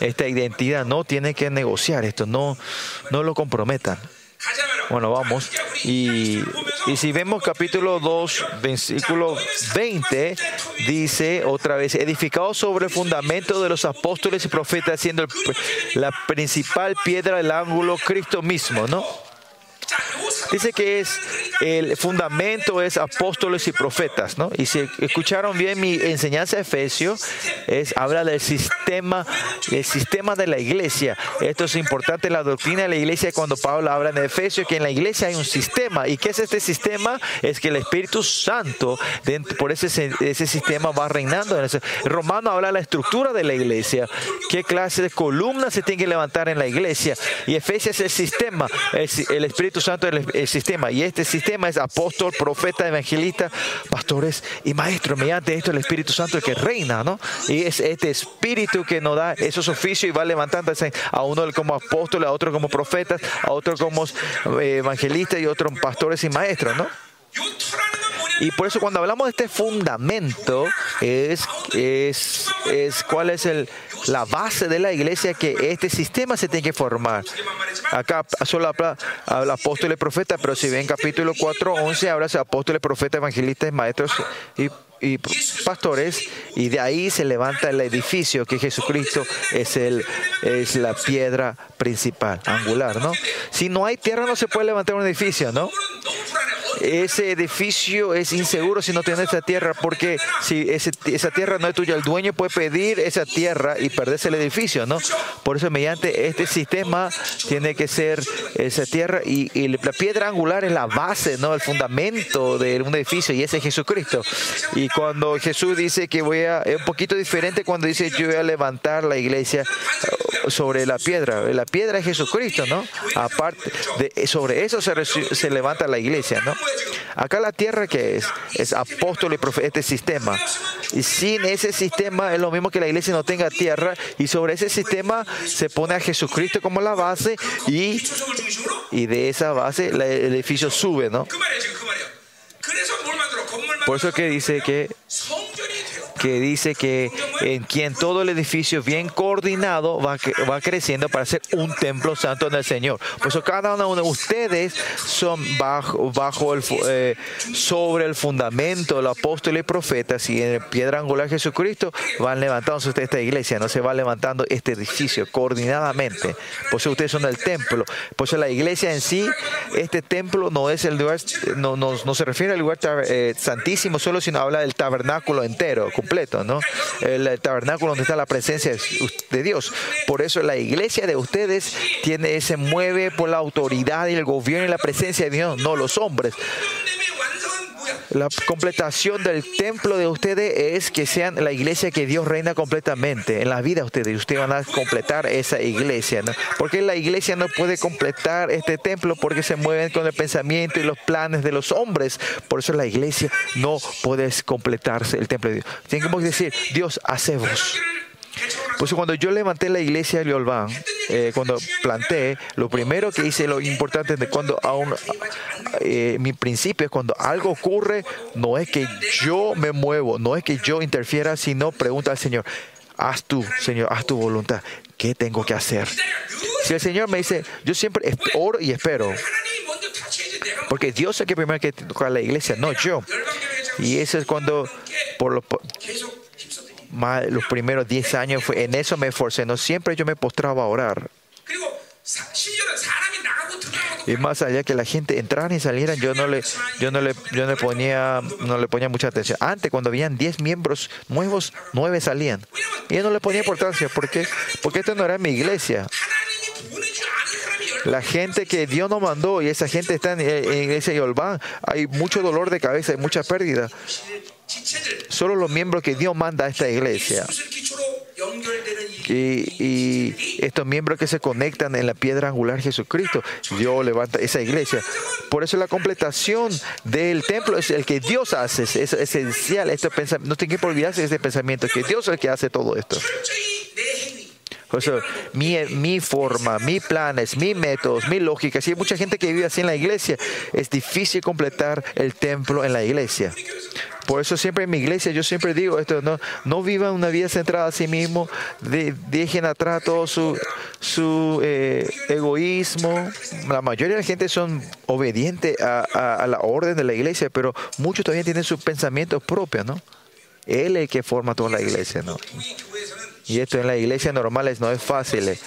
Esta identidad no tiene que negociar esto, no, no lo comprometan. Bueno, vamos. Y, si vemos capítulo 2, versículo 20, dice otra vez, edificado sobre el fundamento de los apóstoles y profetas, siendo la principal piedra del ángulo Cristo mismo, ¿no? Dice que es el fundamento es apóstoles y profetas, ¿no? Y si escucharon bien mi enseñanza de Efesio, es, habla del sistema, el sistema de la iglesia. Esto es importante la doctrina de la iglesia cuando Pablo habla en Efesio que en la iglesia hay un sistema. ¿Y qué es este sistema? Es que el Espíritu Santo por ese, ese sistema va reinando. Romano habla de la estructura de la iglesia. ¿Qué clase de columnas se tiene que levantar en la iglesia? Y Efesios es el sistema. El, Espíritu Santo es el, el sistema. Y este sistema es apóstol, profeta, evangelista, pastores y maestros Mediante esto el Espíritu Santo el que reina, ¿no? Y es este Espíritu que nos da esos oficios y va levantando a uno como apóstol, a otro como profetas, a otro como eh, evangelista y otros pastores y maestros, ¿no? Y por eso cuando hablamos de este fundamento, es, es, es cuál es el, la base de la iglesia que este sistema se tiene que formar. Acá solo habla, habla apóstoles, profetas, pero si ven capítulo 4, 11 habla apóstoles, profetas, evangelistas, maestros y, y pastores y de ahí se levanta el edificio que Jesucristo es, el, es la piedra principal, angular, ¿no? Si no hay tierra no se puede levantar un edificio, ¿no? ese edificio es inseguro si no tienes esa tierra, porque si ese, esa tierra no es tuya, el dueño puede pedir esa tierra y perderse el edificio, ¿no? Por eso, mediante este sistema, tiene que ser esa tierra y, la piedra angular es la base, ¿no? El fundamento de un edificio y ese es Jesucristo. Y cuando Jesús dice que voy a, es un poquito diferente cuando dice yo voy a levantar la iglesia uh, sobre la piedra. La piedra es Jesucristo, ¿no? Aparte, de, sobre eso se levanta la iglesia, ¿no? Acá la tierra que es, es apóstol y profeta, este sistema. Y sin ese sistema es lo mismo que la iglesia no tenga tierra y sobre ese sistema se pone a Jesucristo como la base y, y de esa base el edificio sube, ¿no? Por eso que dice que que dice que en quien todo el edificio bien coordinado va, va creciendo para ser un templo santo en el Señor. Por eso cada uno de ustedes son bajo, bajo el, eh, sobre el fundamento de los apóstoles y profetas y en piedra angular Jesucristo van levantándose esta iglesia, no se va levantando este edificio coordinadamente. Por eso ustedes son el templo. Por eso la iglesia en sí, este templo no es el lugar, no, no, no se refiere al lugar eh, santísimo solo, sino habla del tabernáculo entero, ¿no? El, tabernáculo donde está la presencia de, de Dios. Por eso la iglesia de ustedes tiene, se mueve por la autoridad y el gobierno y la presencia de Dios, no los hombres. La completación del templo de ustedes es que sean la iglesia que Dios reina completamente en la vida de ustedes. Ustedes van a completar esa iglesia, ¿no? Porque la iglesia no puede completar este templo porque se mueven con el pensamiento y los planes de los hombres. Por eso la iglesia no puede completarse el templo de Dios. Tenemos que decir, Dios, hace vos. Pues cuando yo levanté la iglesia de Liolván, eh, cuando planté, lo primero que hice, lo importante de cuando aún eh, mi principio es cuando algo ocurre, no es que yo me muevo, no es que yo interfiera, sino pregunta al Señor, haz tú, Señor, haz tu voluntad, ¿qué tengo que hacer? Si el Señor me dice, yo siempre oro y espero, porque Dios es el que primero que toca la iglesia, no yo. Y eso es cuando, por lo, más, los primeros 10 años fue, en eso me esforcé. No siempre yo me postraba a orar. Y más allá que la gente entrara y saliera, yo no le, yo no le, yo no le ponía, no le ponía mucha atención. Antes, cuando habían 10 miembros nuevos, 9 salían. Y yo no le ponía importancia, porque, porque esto no era mi iglesia. La gente que Dios nos mandó y esa gente está en, en iglesia de Olván, hay mucho dolor de cabeza, hay mucha pérdida. Solo los miembros que Dios manda a esta iglesia. Y, estos miembros que se conectan en la piedra angular Jesucristo, Dios levanta esa iglesia. Por eso la completación del templo es el que Dios hace, es esencial. Este. No tiene que olvidarse de ese pensamiento, que Dios es el que hace todo esto. Por eso, mi, mi forma, mis planes, mis métodos, mi lógica. Si hay mucha gente que vive así en la iglesia, es difícil completar el templo en la iglesia. Por eso siempre en mi iglesia yo siempre digo esto, no, no vivan una vida centrada a sí mismo, dejen atrás todo su, su eh, egoísmo. La mayoría de la gente son obedientes a, a, la orden de la iglesia, pero muchos todavía tienen sus pensamientos propios, ¿no? Él es el que forma toda la iglesia, ¿no? Y esto en las iglesias normales no es fácil, eh,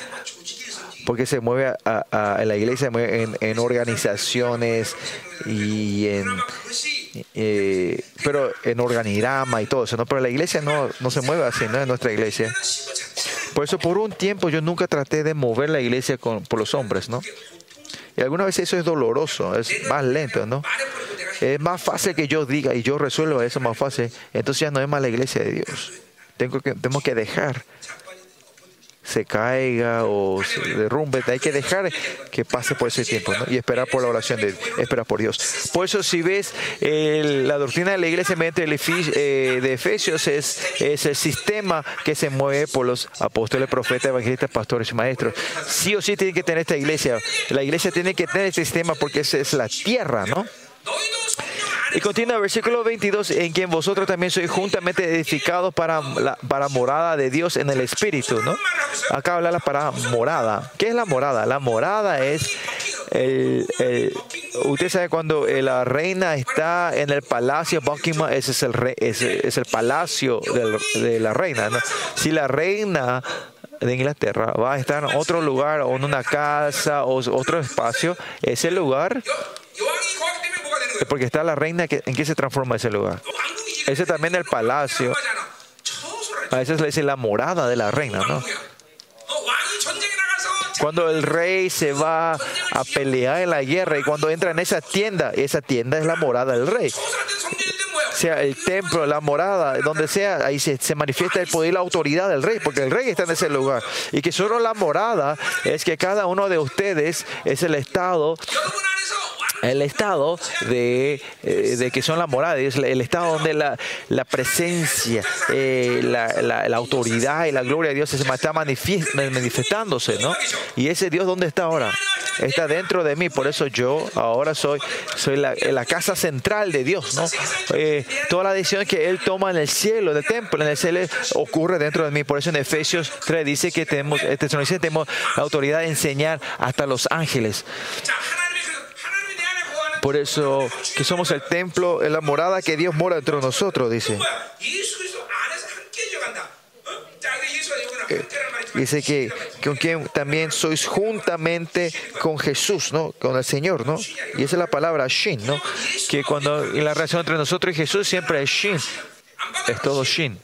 porque se mueve a, a, en la iglesia, en, en organizaciones y en eh, pero en organigrama y todo eso, ¿no? Pero la iglesia no, no se mueve así, ¿no? En nuestra iglesia. Por eso por un tiempo yo nunca traté de mover la iglesia con, por los hombres, ¿no? Y algunas veces eso es doloroso, es más lento, ¿no? Es más fácil que yo diga y yo resuelva eso más fácil. Entonces ya no es más la iglesia de Dios. Tengo que, tenemos que dejar se caiga o se derrumbe, hay que dejar que pase por ese tiempo ¿no? y esperar por la oración de esperar por Dios. Por eso si ves el- la doctrina de la iglesia mediante el eh, de Efesios es, es el sistema que se mueve por los apóstoles, profetas, evangelistas, pastores y maestros. Sí o sí tiene que tener esta iglesia. La iglesia tiene que tener este sistema porque esa es la tierra, ¿no? Y continúa versículo 22, en quien vosotros también sois juntamente edificados para, la, para morada de Dios en el Espíritu, ¿no? Acá habla la palabra morada. ¿Qué es la morada? La morada es el, el, usted sabe cuando eh, la reina está en el palacio Buckingham, ese es el, re, ese es el palacio del, de la reina. ¿no? Si la reina de Inglaterra va a estar en otro lugar o en una casa o otro espacio, ese lugar porque está la reina, que, ¿en qué se transforma ese lugar? Ese también el palacio. A veces le dice la morada de la reina, ¿no? Cuando el rey se va a pelear en la guerra y cuando entra en esa tienda, esa tienda es la morada del rey. Sea el templo, la morada, donde sea, ahí se, se manifiesta el poder y la autoridad del rey, porque el rey está en ese lugar. Y que solo la morada es que cada uno de ustedes es el estado el estado de, eh, que son la morada el estado donde la, presencia, eh, la, autoridad y la gloria de Dios se está manifestándose, ¿no? Y ese Dios, ¿dónde está ahora? está dentro de mí. Por eso yo ahora soy, soy la, la casa central de Dios, ¿no? Eh, toda la decisión que Él toma en el cielo, en el templo, en el cielo, ocurre dentro de mí. Por eso en Efesios 3 dice que tenemos, este, tenemos la autoridad de enseñar hasta los ángeles. Por eso que somos el templo, la morada que Dios mora dentro de nosotros, dice. dice que con quien también sois juntamente con Jesús, ¿no? Con el Señor, ¿no? Y esa es la palabra Shin, ¿no? Que cuando la relación entre nosotros y Jesús siempre es Shin, es todo Shin.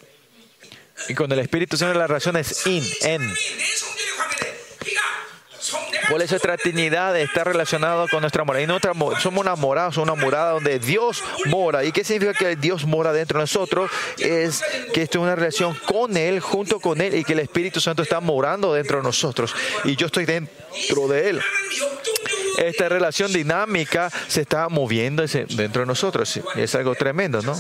Y con el Espíritu Santo la relación es In, En. Por eso nuestra Trinidad está relacionada con nuestra morada. Y nuestra, somos una morada, somos una morada donde Dios mora. ¿Y qué significa que Dios mora dentro de nosotros? Es que esto es una relación con Él, junto con Él, y que el Espíritu Santo está morando dentro de nosotros. Y yo estoy dentro de Él esta relación dinámica se está moviendo dentro de nosotros. Es algo tremendo, ¿no?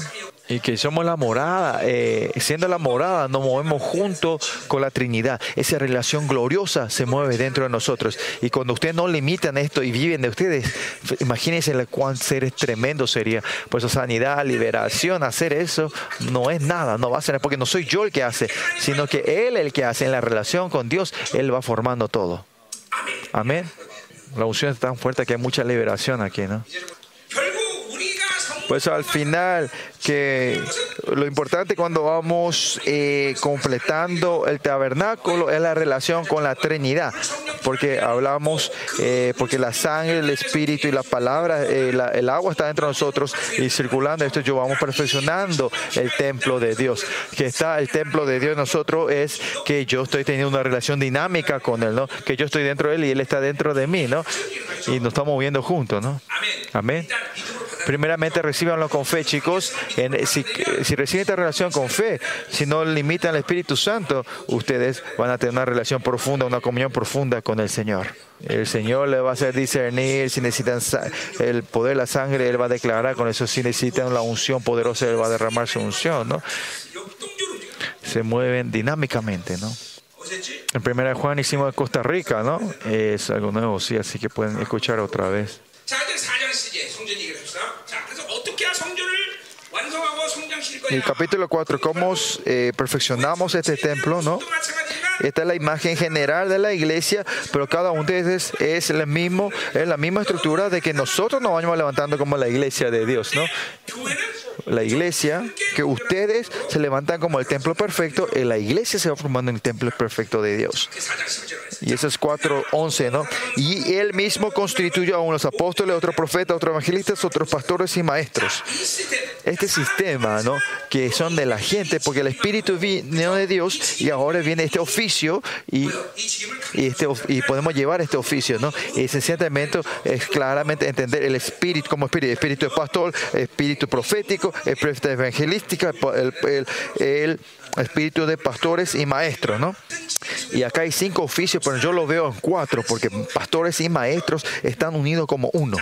Y que somos la morada, eh, siendo la morada, nos movemos junto con la Trinidad. Esa relación gloriosa se mueve dentro de nosotros. Y cuando ustedes no limitan esto y viven de ustedes, imagínense cuán seres tremendo sería. Por eso sanidad, liberación, hacer eso no es nada, no va a ser, porque no soy yo el que hace, sino que Él el que hace en la relación con Dios, Él va formando todo. Amén. La unción es tan fuerte que hay mucha liberación aquí, ¿no? Pues al final, que lo importante cuando vamos eh, completando el tabernáculo es la relación con la Trinidad, porque hablamos, eh, porque la sangre, el espíritu y la palabra, eh, el agua está dentro de nosotros y circulando esto, yo vamos perfeccionando el templo de Dios. Que está el templo de Dios en nosotros es que yo estoy teniendo una relación dinámica con Él, ¿no? Que yo estoy dentro de Él y Él está dentro de mí, ¿no? Y nos estamos moviendo juntos, ¿no? Amén. Primeramente recibanlo con fe, chicos. si, reciben esta relación con fe, si no limitan al Espíritu Santo, ustedes van a tener una relación profunda, una comunión profunda con el Señor. El Señor le va a hacer discernir si necesitan el poder, la sangre, Él va a declarar con eso. Si necesitan la unción poderosa, Él va a derramar su unción, ¿no? Se mueven dinámicamente, ¿no? En primera Juan hicimos de Costa Rica, ¿no? Es algo nuevo, sí, así que pueden escuchar otra vez. El capítulo 4, cómo eh, perfeccionamos este templo, ¿no? Esta es la imagen general de la iglesia, pero cada uno de ustedes es el mismo, es la misma estructura de que nosotros nos vamos levantando como la iglesia de Dios, ¿no? La iglesia, que ustedes se levantan como el templo perfecto, y la iglesia se va formando en el templo perfecto de Dios. Y eso es 4.11, ¿no? Y él mismo constituyó a unos apóstoles, otros profetas, otros evangelistas, otros pastores y maestros. Este sistema, ¿no? Que son de la gente, porque el Espíritu vino de Dios y ahora viene este oficio y, este, y podemos llevar este oficio, ¿no? Y sencillamente es claramente entender el Espíritu como Espíritu, Espíritu de pastor, Espíritu profético, Espíritu evangelístico, el, el, el espíritu de pastores y maestros, ¿no? Y acá hay cinco oficios, pero yo lo veo en cuatro, porque pastores y maestros están unidos como uno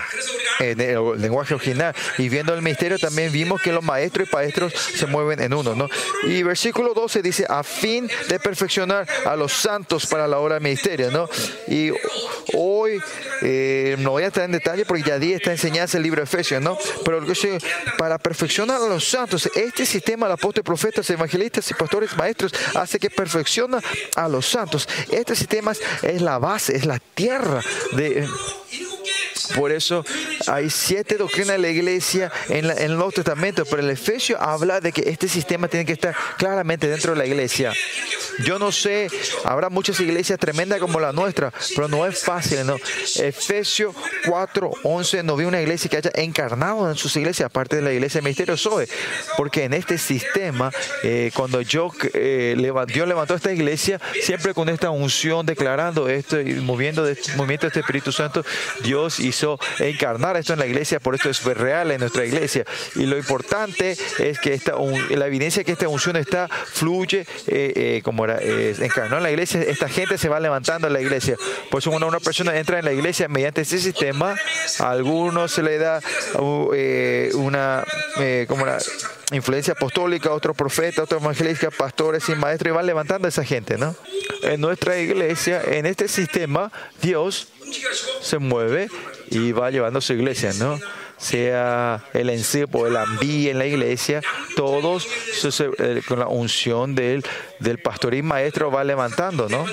en el lenguaje original. Y viendo el misterio también vimos que los maestros y maestros se mueven en uno, ¿no? Y versículo 12 dice, a fin de perfeccionar a los santos para la hora del ministerio, ¿no? Y hoy eh, no voy a estar en detalle porque ya di esta enseñanza el libro de Efesios, ¿no? Pero para perfeccionar a los santos, este sistema de apóstoles, profetas, evangelistas y pastores, maestros, hace que perfecciona a los santos. Este sistema es la base, es la tierra de por eso hay siete doctrinas de la iglesia en, el Nuevo Testamento, pero el Efesio habla de que este sistema tiene que estar claramente dentro de la iglesia. Yo no sé, habrá muchas iglesias tremendas como la nuestra, pero no es fácil, ¿no? Efesios 4, 11, no vi una iglesia que haya encarnado en sus iglesias, aparte de la iglesia del Ministerio porque en este sistema, eh, cuando yo, eh, Dios levantó esta iglesia, siempre con esta unción, declarando esto y moviendo de este Espíritu Santo, Dios hizo quiso encarnar esto en la iglesia, por esto es real en nuestra iglesia. Y lo importante es que esta, la evidencia que esta unción está, fluye, eh, eh, como era, eh, encarnó en la iglesia, esta gente se va levantando en la iglesia. Por eso cuando una persona entra en la iglesia mediante ese sistema, a algunos se le da uh, eh, una, eh, como era, influencia apostólica, otros profetas, otros evangelistas, pastores y maestros, y van levantando a esa gente, ¿no? En nuestra iglesia, en este sistema, Dios se mueve y va llevando su iglesia, ¿no? Sea el encipo, el ambí en la iglesia, todos eh, con la unción del, del pastor y maestro va levantando, ¿no?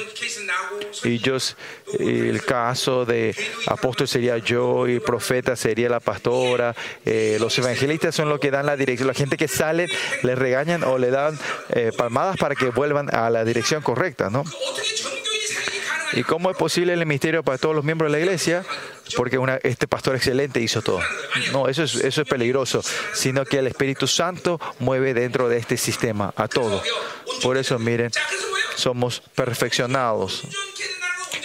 Y yo, el caso de apóstol sería yo y profeta sería la pastora. Eh, los evangelistas son los que dan la dirección. La gente que sale le regañan o le dan eh, palmadas para que vuelvan a la dirección correcta, ¿no? ¿Y cómo es posible el misterio para todos los miembros de la iglesia? Porque este pastor excelente hizo todo. No, eso es, eso es peligroso, sino que el Espíritu Santo mueve dentro de este sistema a todo. Por eso, miren, somos perfeccionados.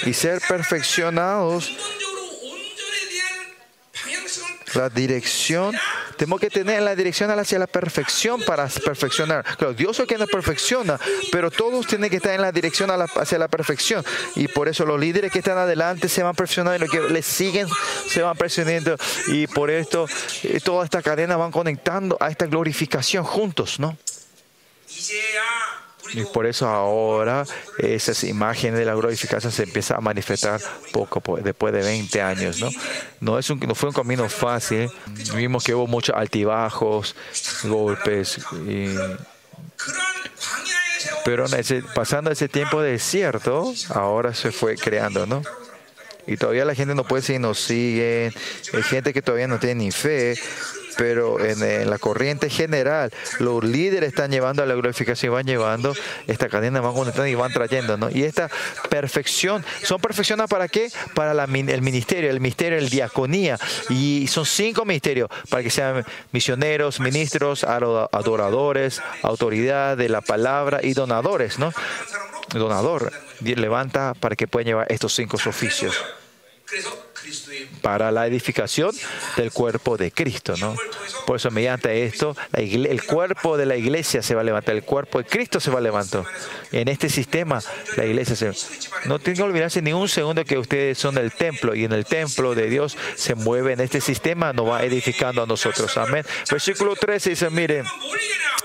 Y ser perfeccionados, la dirección tenemos que tener la dirección hacia la perfección para perfeccionar. Claro, Dios es el que nos perfecciona, pero todos tienen que estar en la dirección hacia la perfección. Y por eso los líderes que están adelante se van perfeccionando y los que les siguen se van perfeccionando. Y por esto eh, toda esta cadena van conectando a esta glorificación juntos, ¿no? Y por eso ahora esas imágenes de la glorificación se empiezan a manifestar poco después de 20 años. No, no, es un, no fue un camino fácil. Vimos que hubo muchos altibajos, golpes. Y, pero ese, pasando ese tiempo de desierto, ahora se fue creando, ¿no? Y todavía la gente no puede seguir, nos sigue. Hay gente que todavía no tiene ni fe pero en, la corriente general, los líderes están llevando a la glorificación, van llevando esta cadena, van conectando y van trayendo, ¿no? Y esta perfección, ¿son perfeccionadas para qué? Para la, el ministerio, el ministerio, el diaconía, y son cinco ministerios, para que sean misioneros, ministros, adoradores, autoridad de la palabra y donadores, ¿no? Donador, levanta para que puedan llevar estos cinco oficios para la edificación del cuerpo de Cristo. ¿no? Por eso mediante esto el cuerpo de la iglesia se va a levantar, el cuerpo de Cristo se va a levantar. En este sistema la iglesia se... No tiene que olvidarse ni un segundo que ustedes son del templo y en el templo de Dios se mueve en este sistema, nos va edificando a nosotros. Amén. Versículo 13 dice, miren,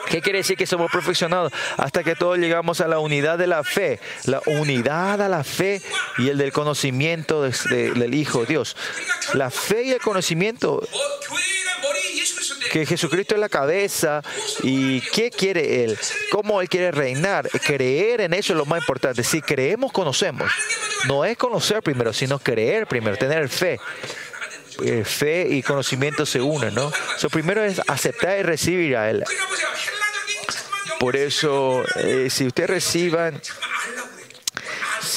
¿qué quiere decir que somos perfeccionados? Hasta que todos llegamos a la unidad de la fe, la unidad a la fe y el del conocimiento de, de, del Hijo Dios la fe y el conocimiento que Jesucristo es la cabeza y qué quiere Él, cómo Él quiere reinar. Creer en eso es lo más importante. Si creemos, conocemos. No es conocer primero, sino creer primero, tener fe. Eh, fe y conocimiento se unen, ¿no? Eso primero es aceptar y recibir a Él. Por eso, eh, si ustedes reciban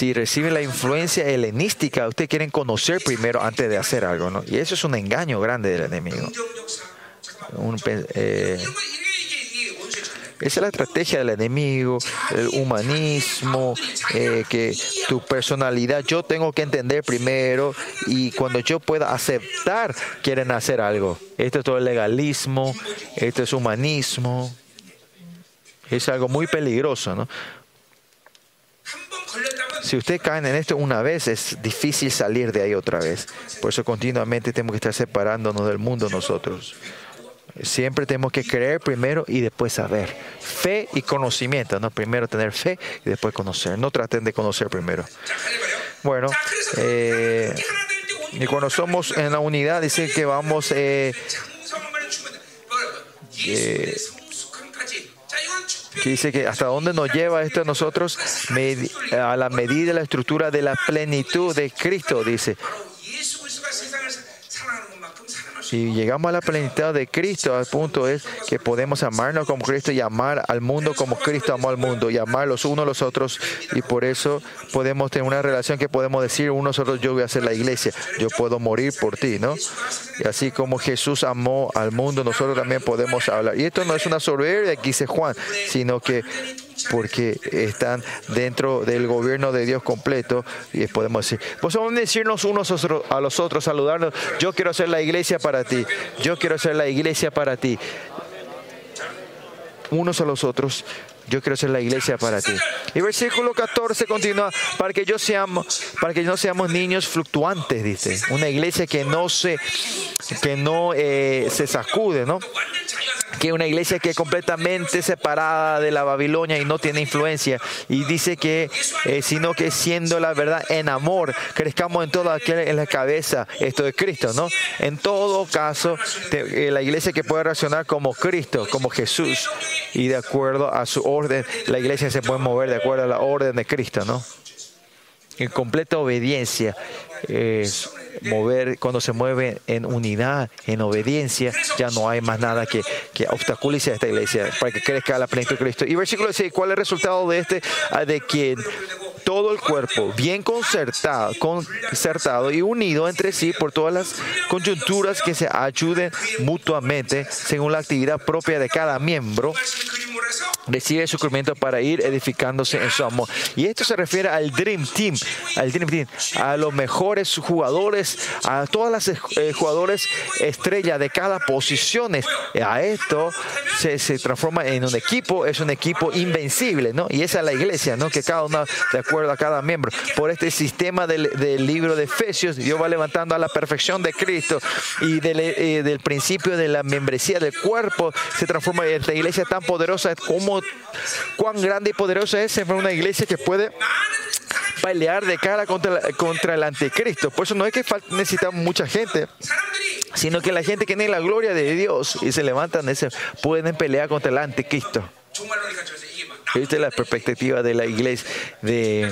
si reciben la influencia helenística, ustedes quieren conocer primero antes de hacer algo, ¿no? Y eso es un engaño grande del enemigo. Eh, esa es la estrategia del enemigo, el humanismo, eh, que tu personalidad yo tengo que entender primero y cuando yo pueda aceptar quieren hacer algo. Esto es todo el legalismo, esto es humanismo. Es algo muy peligroso, ¿no? Si ustedes caen en esto una vez, es difícil salir de ahí otra vez. Por eso continuamente tenemos que estar separándonos del mundo nosotros. Siempre tenemos que creer primero y después saber. Fe y conocimiento, ¿no? Primero tener fe y después conocer. No traten de conocer primero. Bueno, eh, y cuando somos en la unidad, dice que vamos... Eh, eh, que dice que hasta dónde nos lleva esto a nosotros a la medida de la estructura de la plenitud de Cristo, dice. Si llegamos a la plenitud de Cristo, al punto es que podemos amarnos como Cristo y amar al mundo como Cristo amó al mundo y amar los unos a los otros. Y por eso podemos tener una relación que podemos decir unos otros, yo voy a hacer la iglesia, yo puedo morir por ti, ¿no? Y así como Jesús amó al mundo, nosotros también podemos hablar. Y esto no es una soberbia dice Juan, sino que porque están dentro del gobierno de Dios completo y podemos decir, pues vamos a decirnos unos a los otros, saludarnos, yo quiero ser la iglesia para ti, yo quiero ser la iglesia para ti. unos a los otros. Yo quiero ser la iglesia para ti. Y versículo 14 continúa, para que yo seamos, para que no seamos niños fluctuantes, dice. Una iglesia que no se, que no eh, se sacude, ¿no? que una iglesia que es completamente separada de la Babilonia y no tiene influencia. Y dice que, eh, sino que siendo la verdad en amor, crezcamos en todo aquel, en la cabeza, esto de Cristo, ¿no? En todo caso, eh, la iglesia que puede reaccionar como Cristo, como Jesús, y de acuerdo a su orden, la iglesia se puede mover de acuerdo a la orden de Cristo, ¿no? En completa obediencia. Eh, mover, cuando se mueve en unidad, en obediencia, ya no hay más nada que, que obstaculice a esta iglesia para que crezca la plenitud de Cristo. Y versículo 6, ¿cuál es el resultado de este? Ah, de que todo el cuerpo, bien concertado, concertado y unido entre sí por todas las coyunturas que se ayuden mutuamente según la actividad propia de cada miembro recibe su cumplimiento para ir edificándose en su amor. Y esto se refiere al Dream Team, al Dream Team, a los mejores jugadores a todas las eh, jugadores estrella de cada posición. A esto se, se transforma en un equipo, es un equipo invencible, ¿no? Y esa es la iglesia, ¿no? Que cada uno de acuerdo a cada miembro. Por este sistema del, del libro de Efesios, Dios va levantando a la perfección de Cristo y del, eh, del principio de la membresía del cuerpo se transforma en esta iglesia tan poderosa como cuán grande y poderosa es en una iglesia que puede pelear de cara contra, contra el anticristo. Por eso no es que necesitamos mucha gente, sino que la gente que tiene la gloria de Dios y se levantan, ese, pueden pelear contra el anticristo. Esta es la perspectiva de la iglesia, de,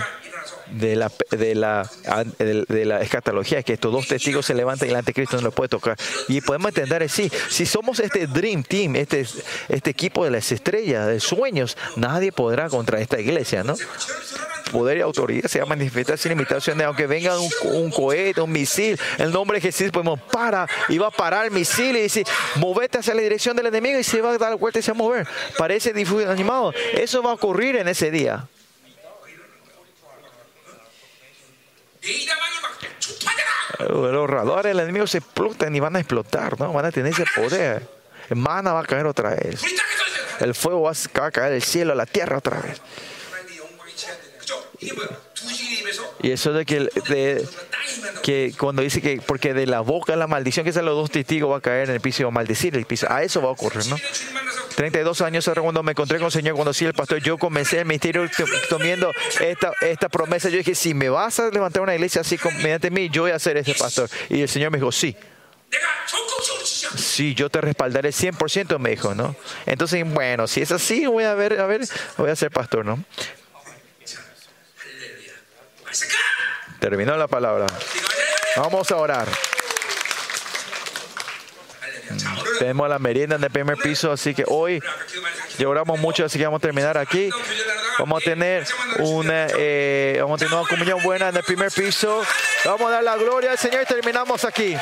de la, de la, de la escatología, que estos dos testigos se levantan y el anticristo no lo puede tocar. Y podemos entender así, si somos este Dream Team, este, este equipo de las estrellas, de sueños, nadie podrá contra esta iglesia, ¿no? poder y autoridad se va a manifestar sin limitaciones. Aunque venga un, un cohete, un misil, el nombre de Jesús pues, podemos para y va a parar el misil y dice, movete hacia la dirección del enemigo y se va a dar vuelta y se va a mover. Parece difuso animado. Eso va a ocurrir en ese día. Los ahorradores del enemigo se explotan y van a explotar, ¿no? Van a tener ese poder. Mana va a caer otra vez. El fuego va a caer del cielo a la tierra otra vez. Y eso de que, de, que cuando dice que porque de la boca la maldición que salen los dos testigos va a caer en el piso y va a maldecir el piso. A eso va a ocurrir, ¿no? 32 años era cuando me encontré con el Señor, cuando sí el pastor, yo comencé el ministerio tomando esta, esta promesa. Yo dije, si me vas a levantar una iglesia así mediante mí, yo voy a ser ese pastor. Y el Señor me dijo, sí. Sí, yo te respaldaré 100%, me dijo, ¿no? Entonces, bueno, si es así, voy a ver, a ver, voy a ser pastor, ¿no? Terminó la palabra. Vamos a orar. Tenemos la merienda en el primer piso, así que hoy lloramos mucho, así que vamos a terminar aquí. Vamos a tener una, eh, vamos a tener una comunión buena en el primer piso. Vamos a dar la gloria al Señor y terminamos aquí.